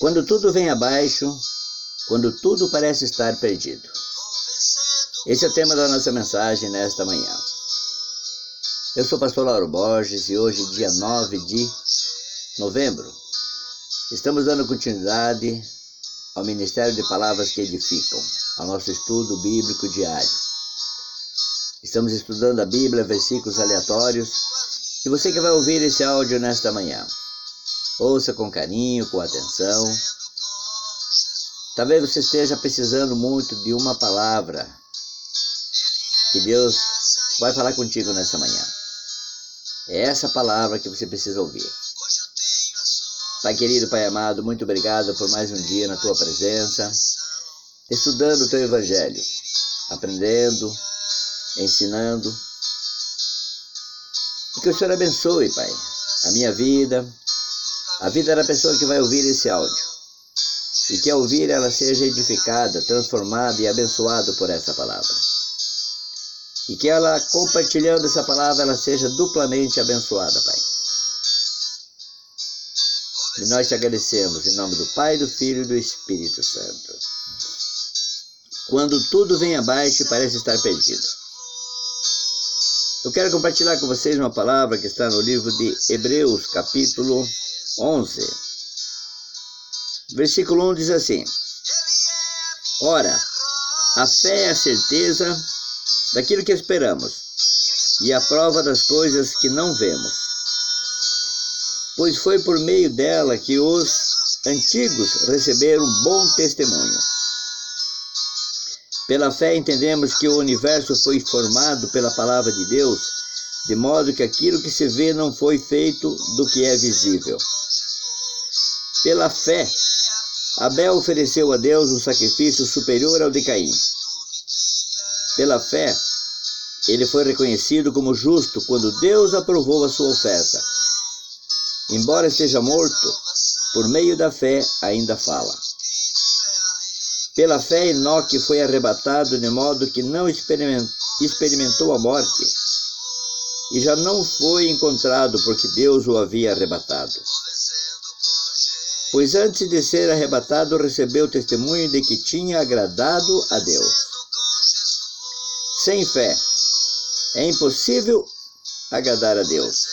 Quando tudo vem abaixo, quando tudo parece estar perdido. Esse é o tema da nossa mensagem nesta manhã. Eu sou o pastor Lauro Borges e hoje, dia 9 de novembro, estamos dando continuidade ao Ministério de Palavras que Edificam, ao nosso estudo bíblico diário. Estamos estudando a Bíblia, versículos aleatórios, e você que vai ouvir esse áudio nesta manhã, Ouça com carinho, com atenção. Talvez você esteja precisando muito de uma palavra que Deus vai falar contigo nessa manhã. É essa palavra que você precisa ouvir. Pai querido, Pai amado, muito obrigado por mais um dia na tua presença, estudando o teu evangelho, aprendendo, ensinando. E que o Senhor abençoe, Pai, a minha vida, a vida da pessoa que vai ouvir esse áudio. E que ao ouvir ela seja edificada, transformada e abençoada por essa palavra. E que ela, compartilhando essa palavra, ela seja duplamente abençoada, Pai. E nós te agradecemos em nome do Pai, do Filho e do Espírito Santo. Quando tudo vem abaixo parece estar perdido. Eu quero compartilhar com vocês uma palavra que está no livro de Hebreus, capítulo 11. Versículo 1 diz assim: Ora, a fé é a certeza daquilo que esperamos e a prova das coisas que não vemos. Pois foi por meio dela que os antigos receberam bom testemunho. Pela fé entendemos que o universo foi formado pela palavra de Deus, de modo que aquilo que se vê não foi feito do que é visível. Pela fé, Abel ofereceu a Deus um sacrifício superior ao de Caim. Pela fé, ele foi reconhecido como justo quando Deus aprovou a sua oferta. Embora esteja morto, por meio da fé ainda fala. Pela fé, Enoque foi arrebatado de modo que não experimentou a morte e já não foi encontrado porque Deus o havia arrebatado pois antes de ser arrebatado recebeu testemunho de que tinha agradado a Deus. Sem fé é impossível agradar a Deus,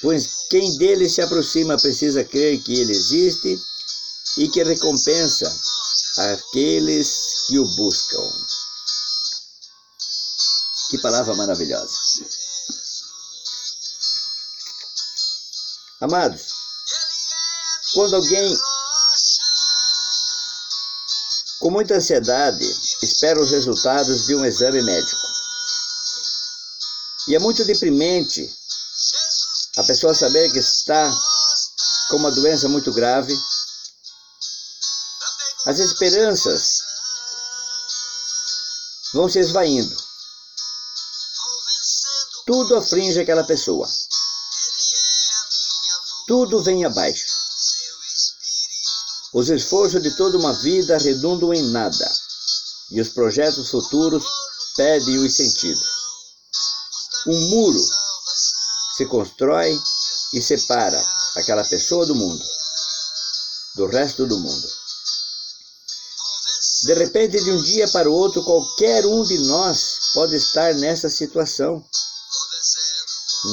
pois quem dele se aproxima precisa crer que ele existe e que recompensa aqueles que o buscam. Que palavra maravilhosa. Amados, quando alguém com muita ansiedade espera os resultados de um exame médico. E é muito deprimente a pessoa saber que está com uma doença muito grave. As esperanças vão se esvaindo. Tudo aflige aquela pessoa. Tudo vem abaixo. Os esforços de toda uma vida redundam em nada, e os projetos futuros perdem os sentidos. Um muro se constrói e separa aquela pessoa do mundo, do resto do mundo. De repente, de um dia para o outro, qualquer um de nós pode estar nessa situação.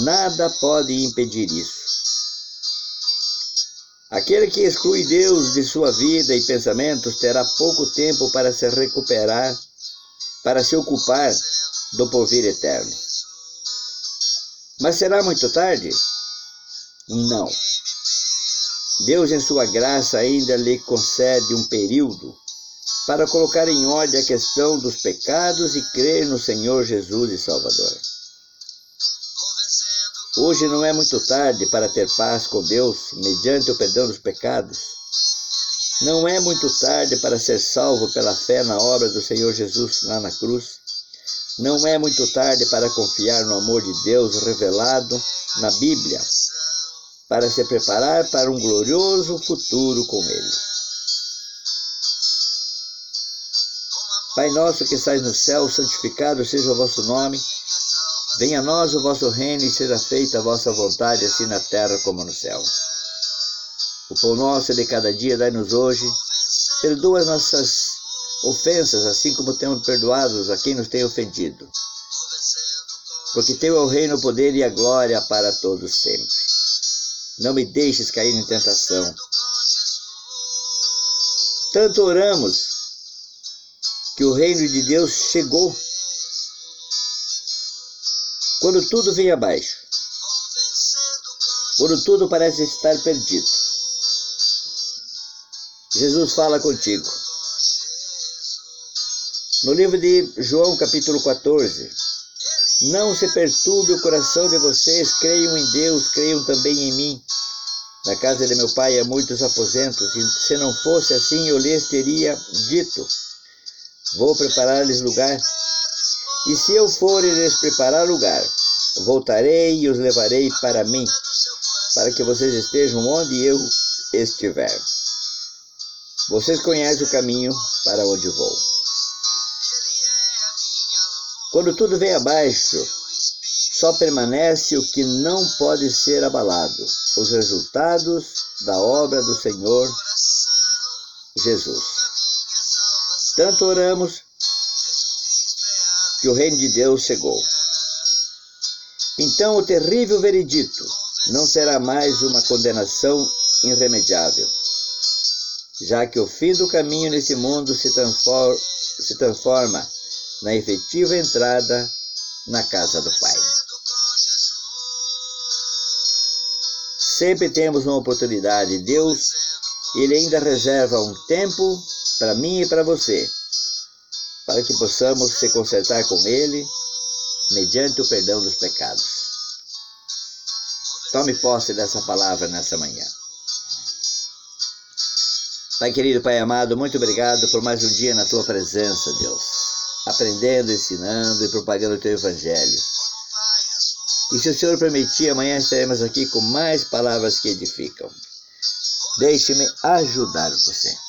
Nada pode impedir isso. Aquele que exclui Deus de sua vida e pensamentos terá pouco tempo para se recuperar, para se ocupar do porvir eterno. Mas será muito tarde? Não. Deus, em sua graça, ainda lhe concede um período para colocar em ordem a questão dos pecados e crer no Senhor Jesus e Salvador. Hoje não é muito tarde para ter paz com Deus mediante o perdão dos pecados. Não é muito tarde para ser salvo pela fé na obra do Senhor Jesus lá na cruz. Não é muito tarde para confiar no amor de Deus revelado na Bíblia, para se preparar para um glorioso futuro com Ele. Pai nosso que estás no céu, santificado seja o vosso nome. Venha a nós o vosso reino e seja feita a vossa vontade, assim na terra como no céu. O pão nosso de cada dia dai-nos hoje. Perdoa as nossas ofensas, assim como temos perdoados a quem nos tem ofendido. Porque teu é o reino, o poder e a glória para todos sempre. Não me deixes cair em tentação. Tanto oramos que o reino de Deus chegou. Quando tudo vem abaixo, quando tudo parece estar perdido, Jesus fala contigo. No livro de João, capítulo 14, não se perturbe o coração de vocês, creiam em Deus, creiam também em mim. Na casa de meu pai há muitos aposentos, e se não fosse assim, eu lhes teria dito: Vou preparar-lhes lugar. E se eu for lhes preparar lugar, voltarei e os levarei para mim, para que vocês estejam onde eu estiver. Vocês conhecem o caminho para onde vou. Quando tudo vem abaixo, só permanece o que não pode ser abalado, os resultados da obra do Senhor Jesus. Tanto oramos que o reino de Deus chegou. Então o terrível veredito não será mais uma condenação irremediável, já que o fim do caminho nesse mundo se transforma, se transforma na efetiva entrada na casa do Pai. Sempre temos uma oportunidade. Deus, Ele ainda reserva um tempo para mim e para você, para que possamos se consertar com Ele mediante o perdão dos pecados. Tome posse dessa palavra nessa manhã. Pai querido, Pai amado, muito obrigado por mais um dia na tua presença, Deus aprendendo, ensinando e propagando o teu evangelho. E se o Senhor permitir, amanhã estaremos aqui com mais palavras que edificam. Deixe-me ajudar você.